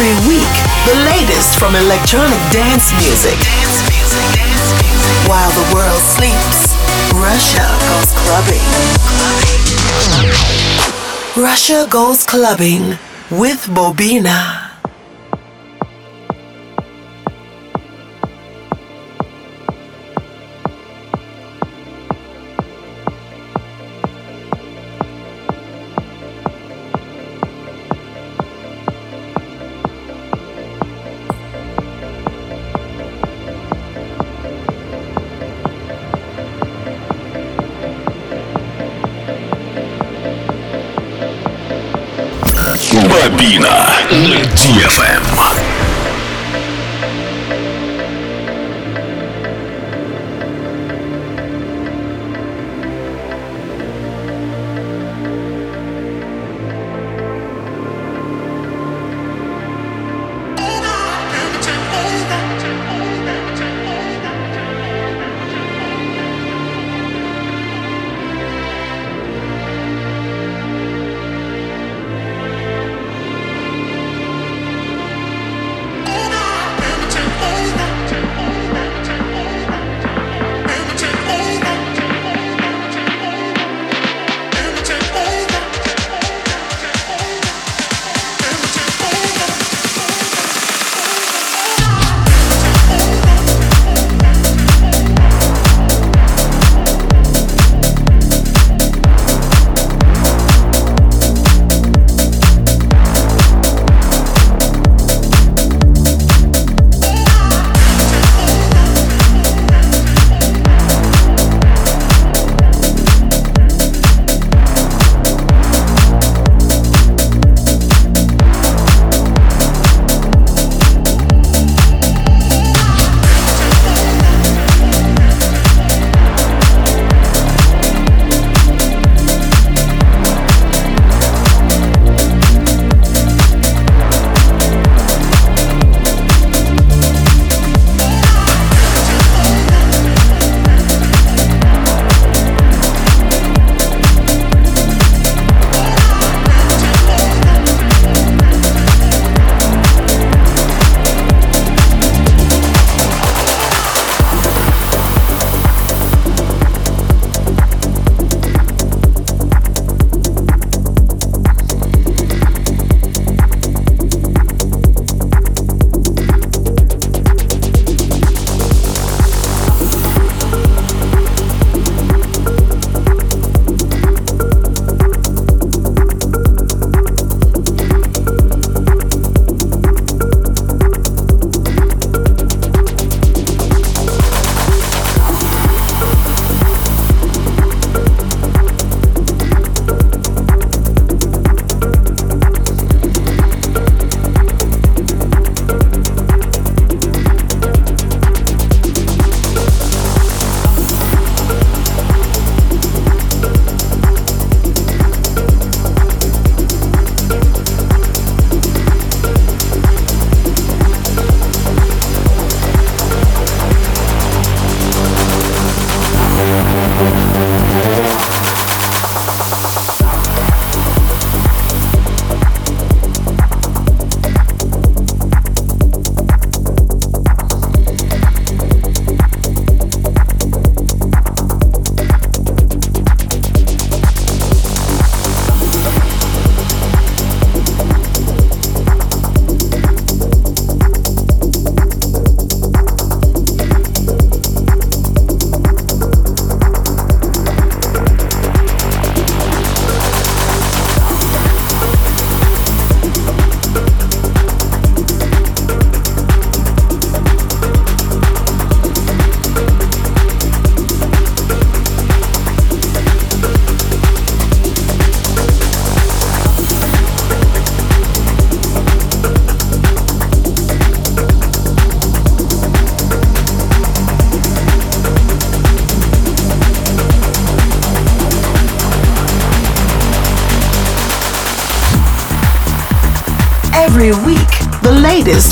Every week, the latest from electronic dance music. Dance music. Dance music. While the world sleeps, Russia goes clubbing. Russia goes clubbing with Bobina. На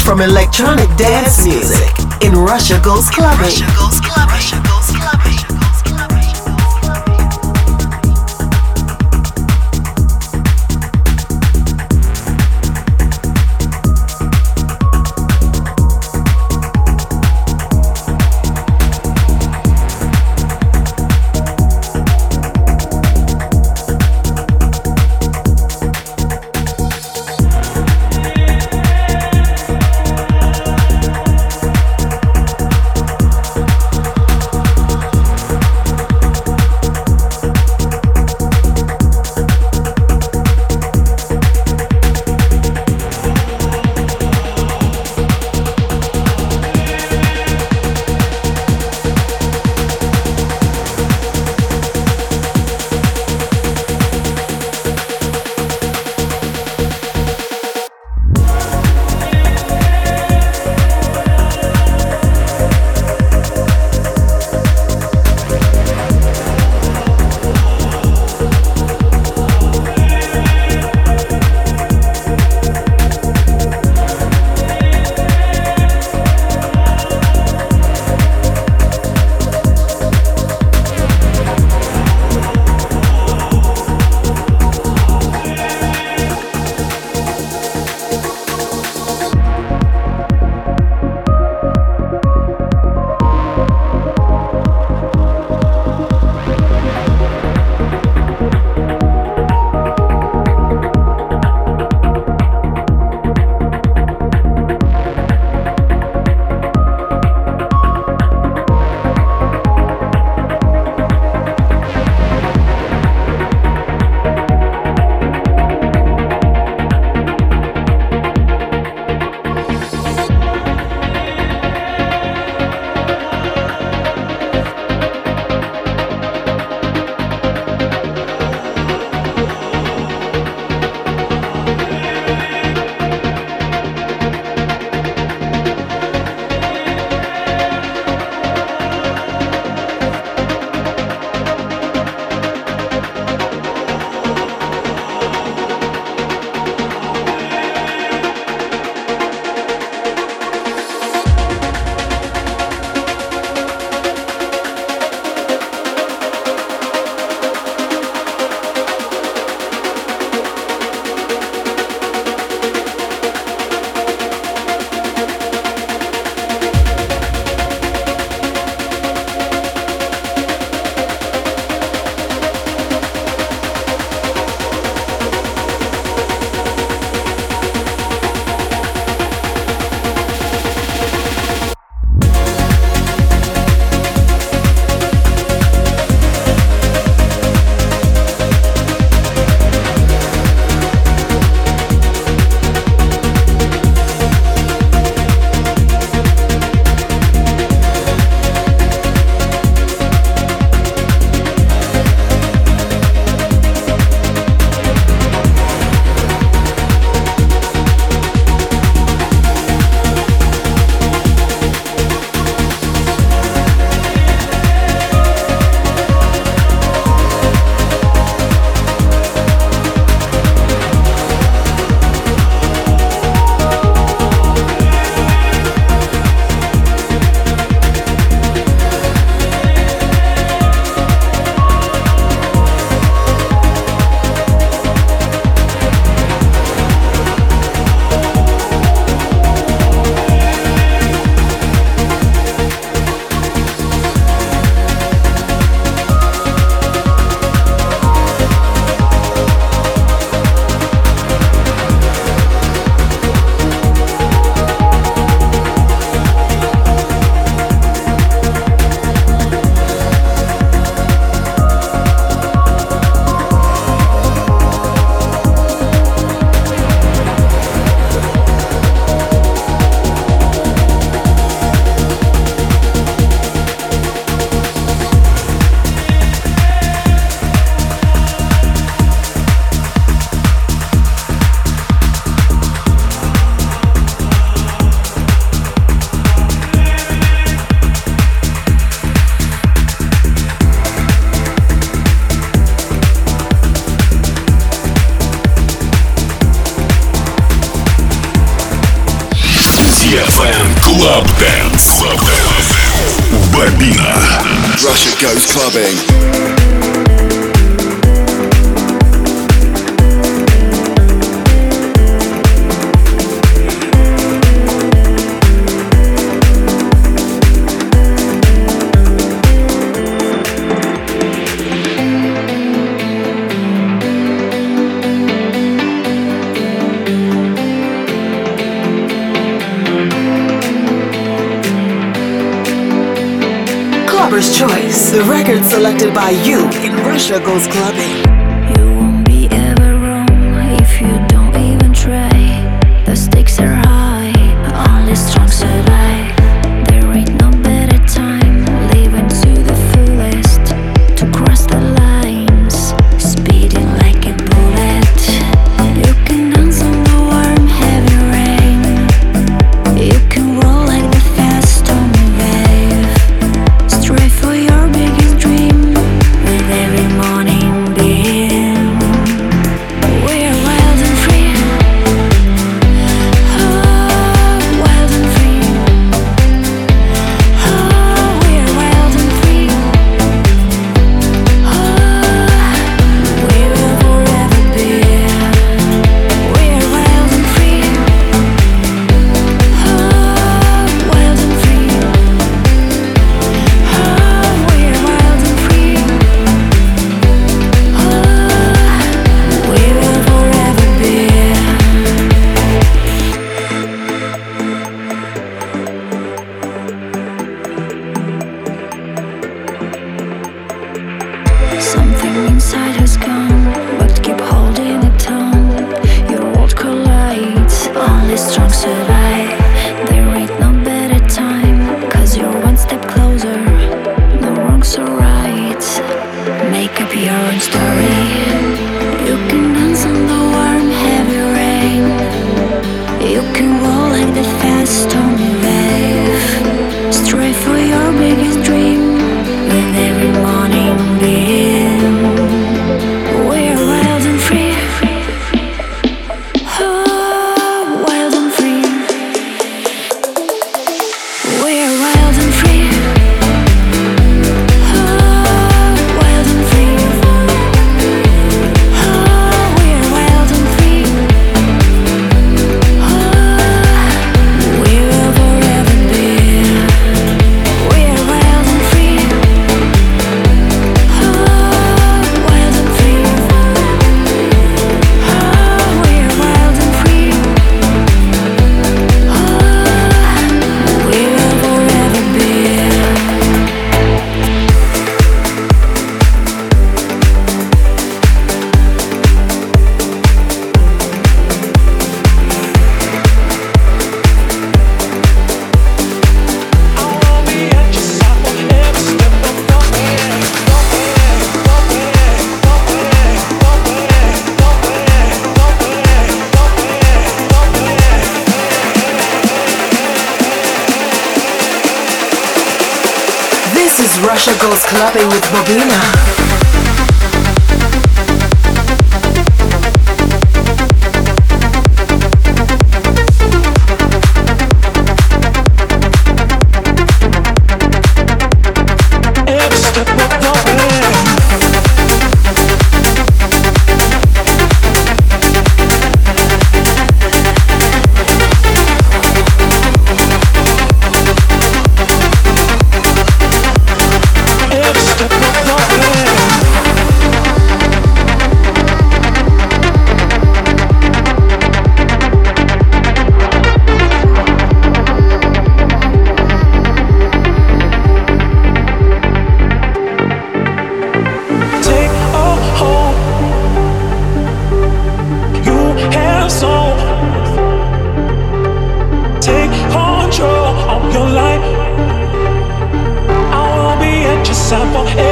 from electronic dance music in Russia Goes Clubbing. Russia goes clubbing. Russia goes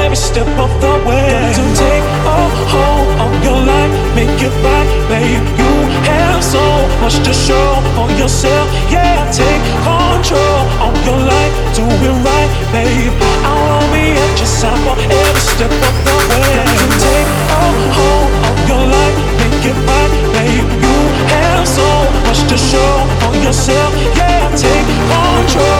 every step of the way. don't take a hold of your life, make it right, babe. You have so much to show for yourself. Yeah, take control of your life, do it right, babe. I'll be at your side for every step of the way. Don't take a hold of your life, make it right, babe. You have so much to show for yourself. Yeah, take control.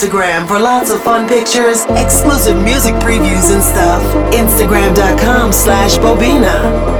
Instagram for lots of fun pictures, exclusive music previews and stuff. Instagram.com slash Bobina.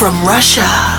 From Russia.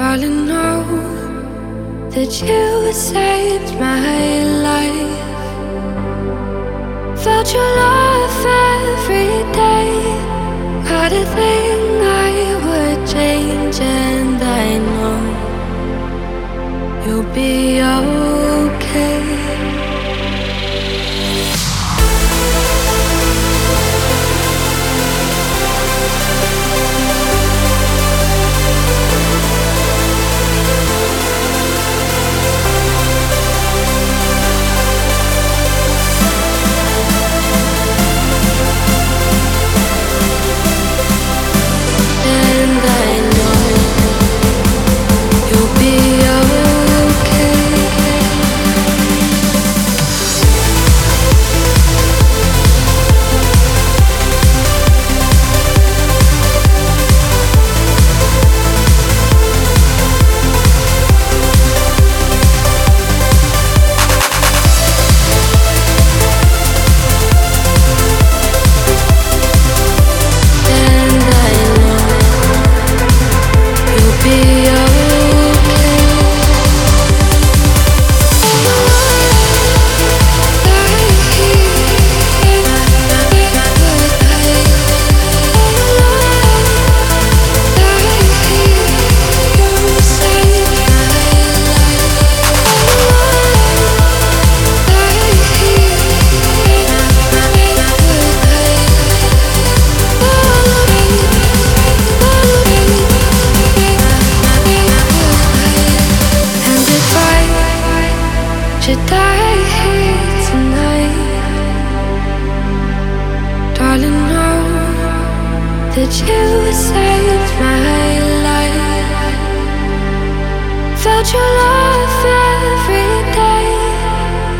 Darling, know that you saved my life. Felt your love every day. Not a thing I would change, and I know you'll be okay. that you saved my life. Felt your love every day.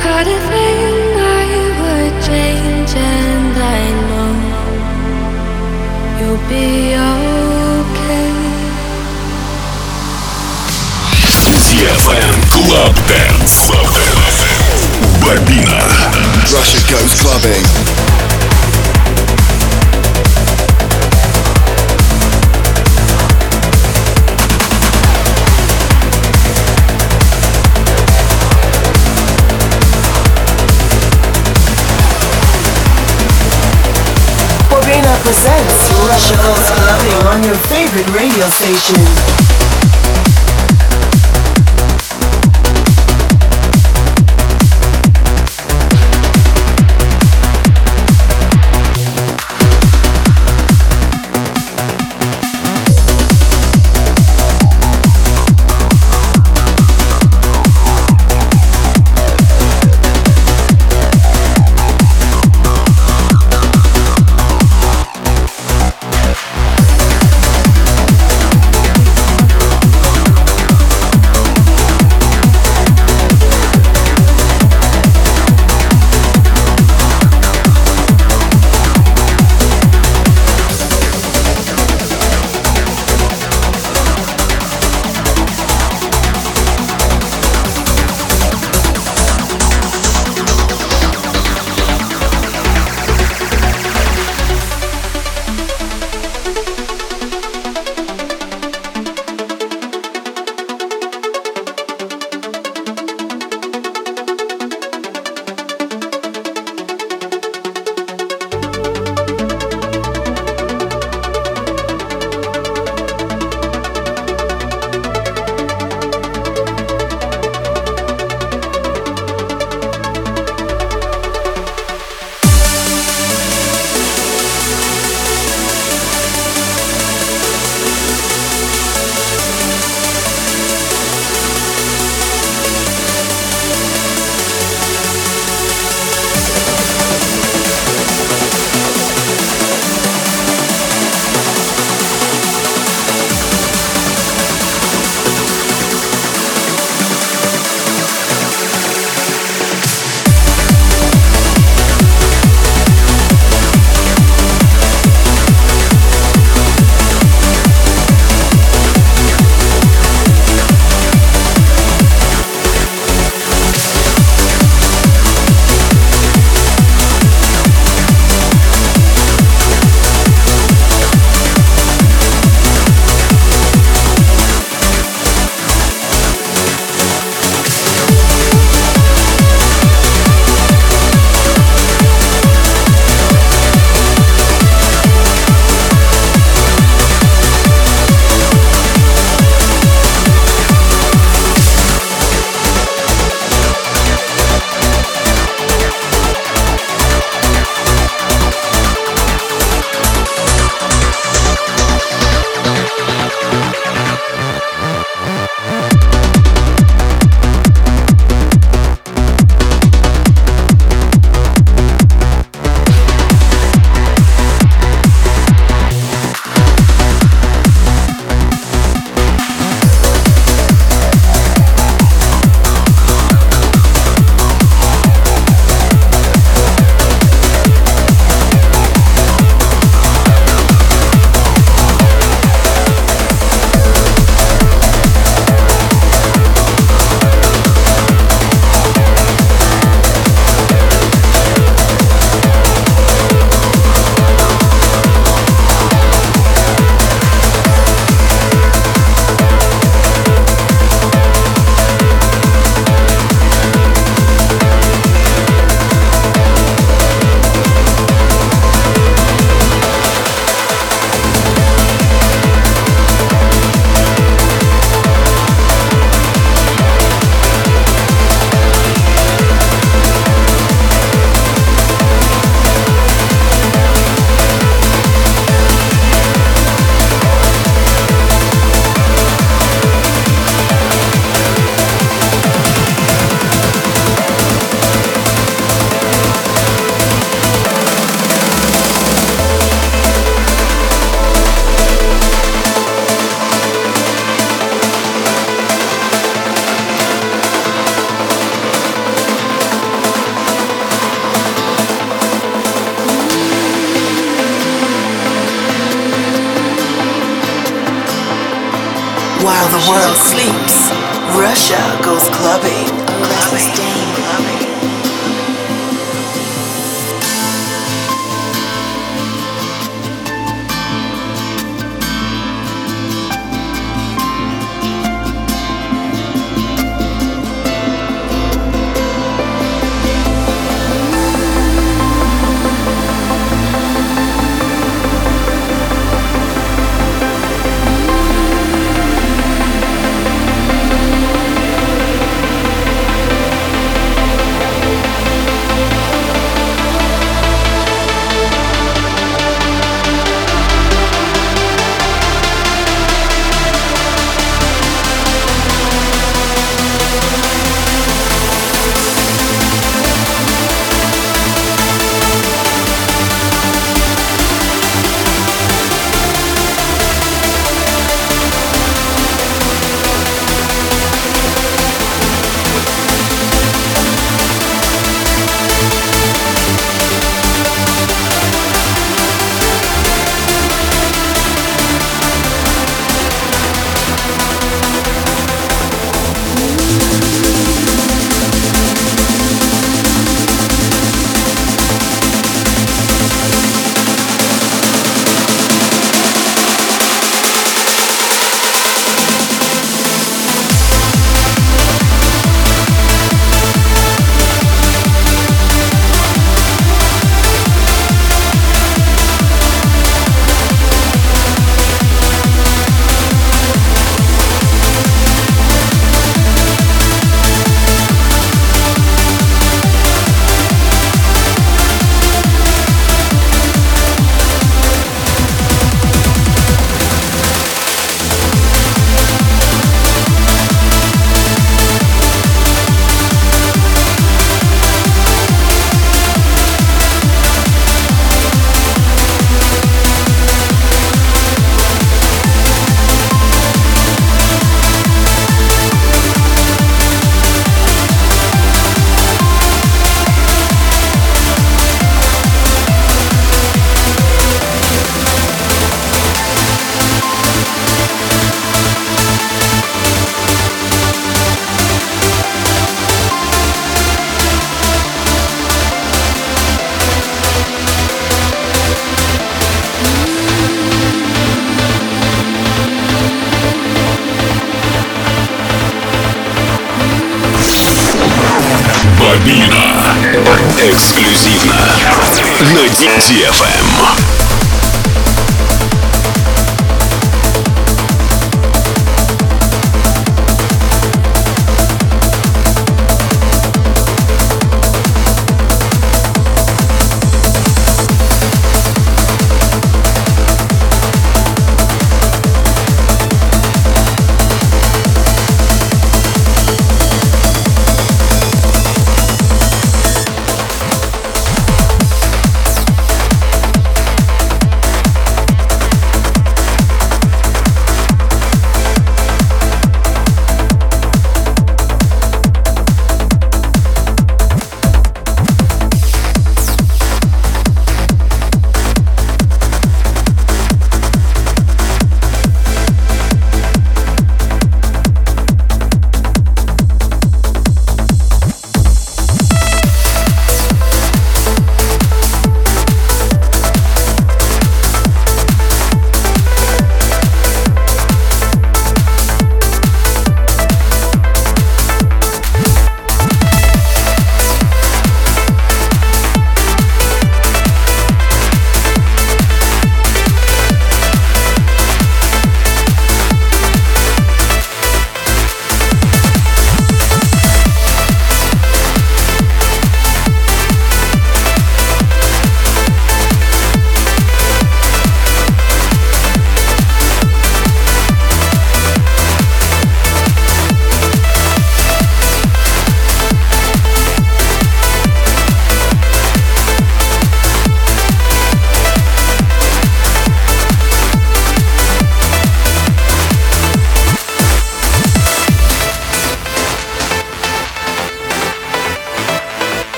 Had a thing I would change, and I know you'll be okay. DFM Club Dance. Club Dance. Bobina. Russia goes clubbing. Goes Clubbing on your favorite radio station.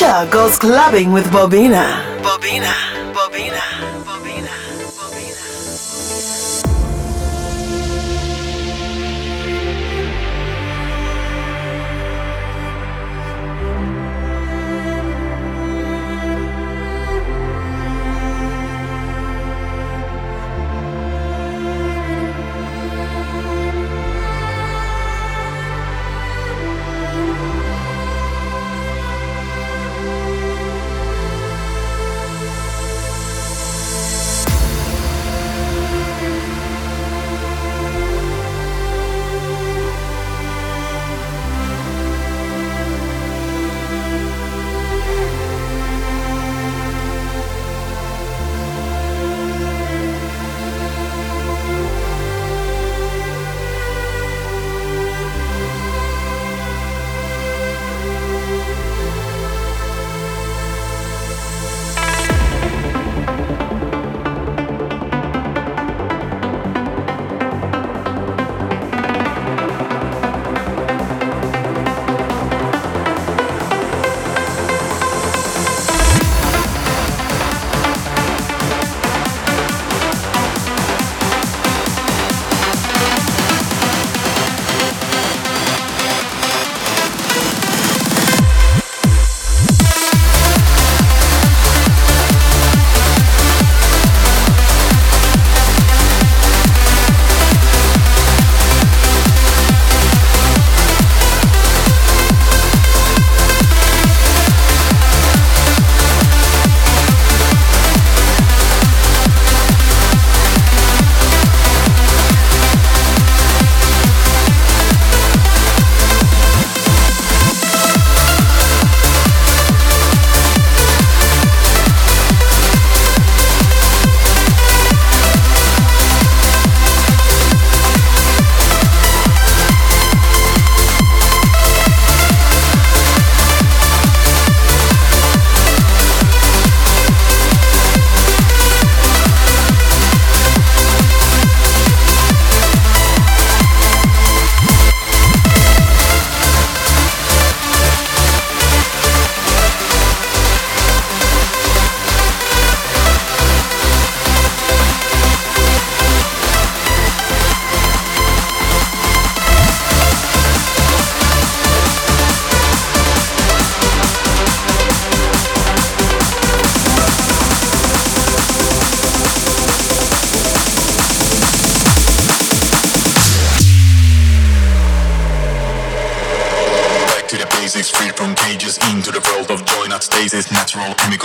Goes Clubbing with. Bobina,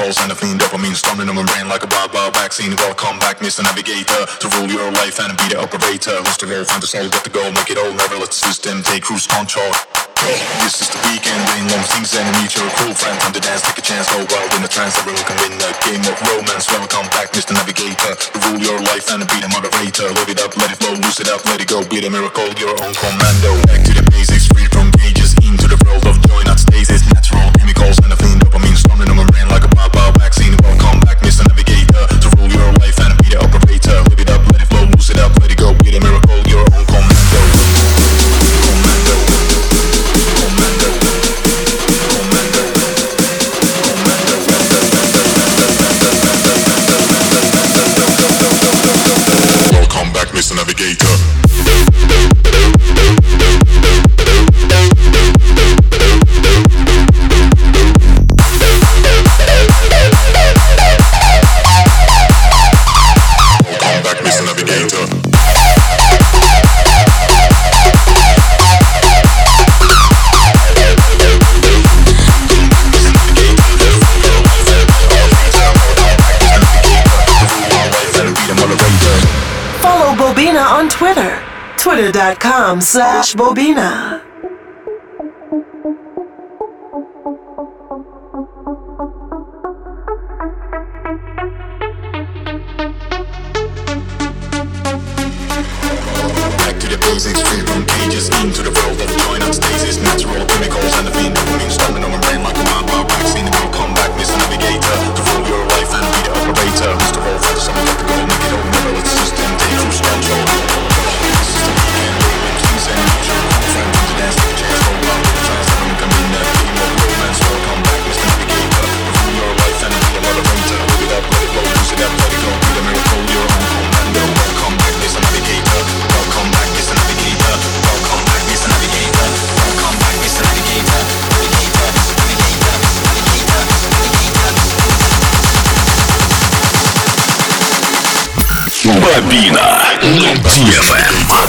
Chemicals and a clean dopamine storming on my brain like a wild, wild vaccine. Welcome back, Mr. Navigator, to rule your life and be the operator. Who's the role, find the soul, get the goal, make it all, never let the system take cruise control. This is the weekend, rain long things and meet your cool friend. Time to dance, take a chance, oh, go wild in the trance. Everyone can win a game of romance. Welcome back, Mr. Navigator, to rule your life and be the moderator. Live it up, let it flow, lose it up, let it go, be the miracle, your own commando. Back to the basics, free from cages, into the world of joy, not stasis. Chemicals and a clean dopamine storming on my brain like a wild vaccine. Welcome back, Mr. Navigator, Twitter.com slash Bobina. Back to the basics, from cages, into the world. Natural chemicals and the storming on like a vaccine. Welcome back, Mr. Navigator, to rule your life and be the operator. Mr. Someone let the go, Бобина на DFM.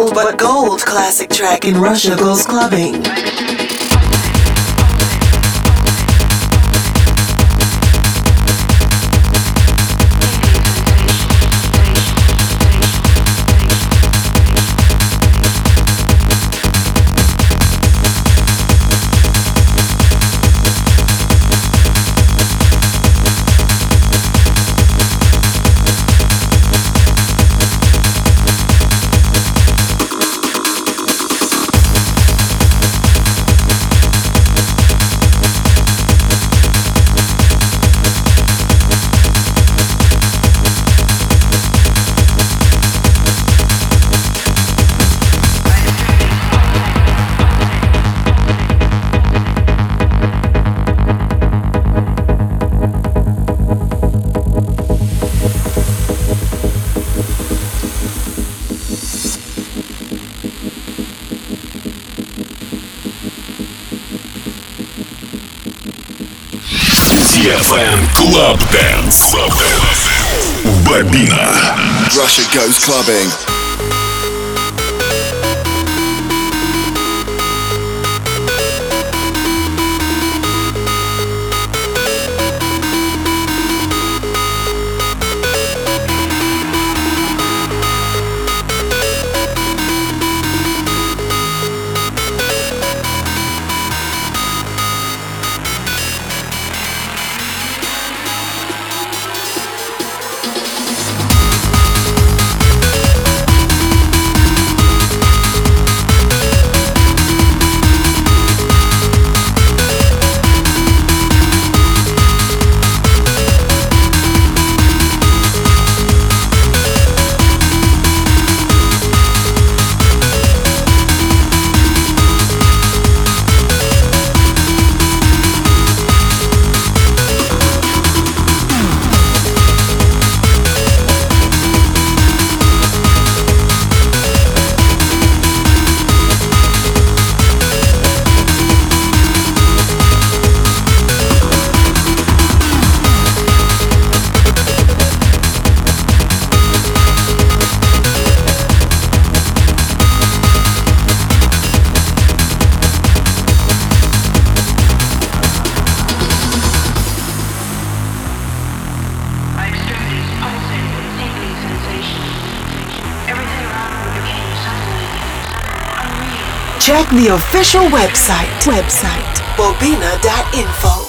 Old but gold classic track in Russia goes clubbing. DFM Club Dance. Club Dance. Bobina. Russia goes clubbing. The official website, website, bobina.info.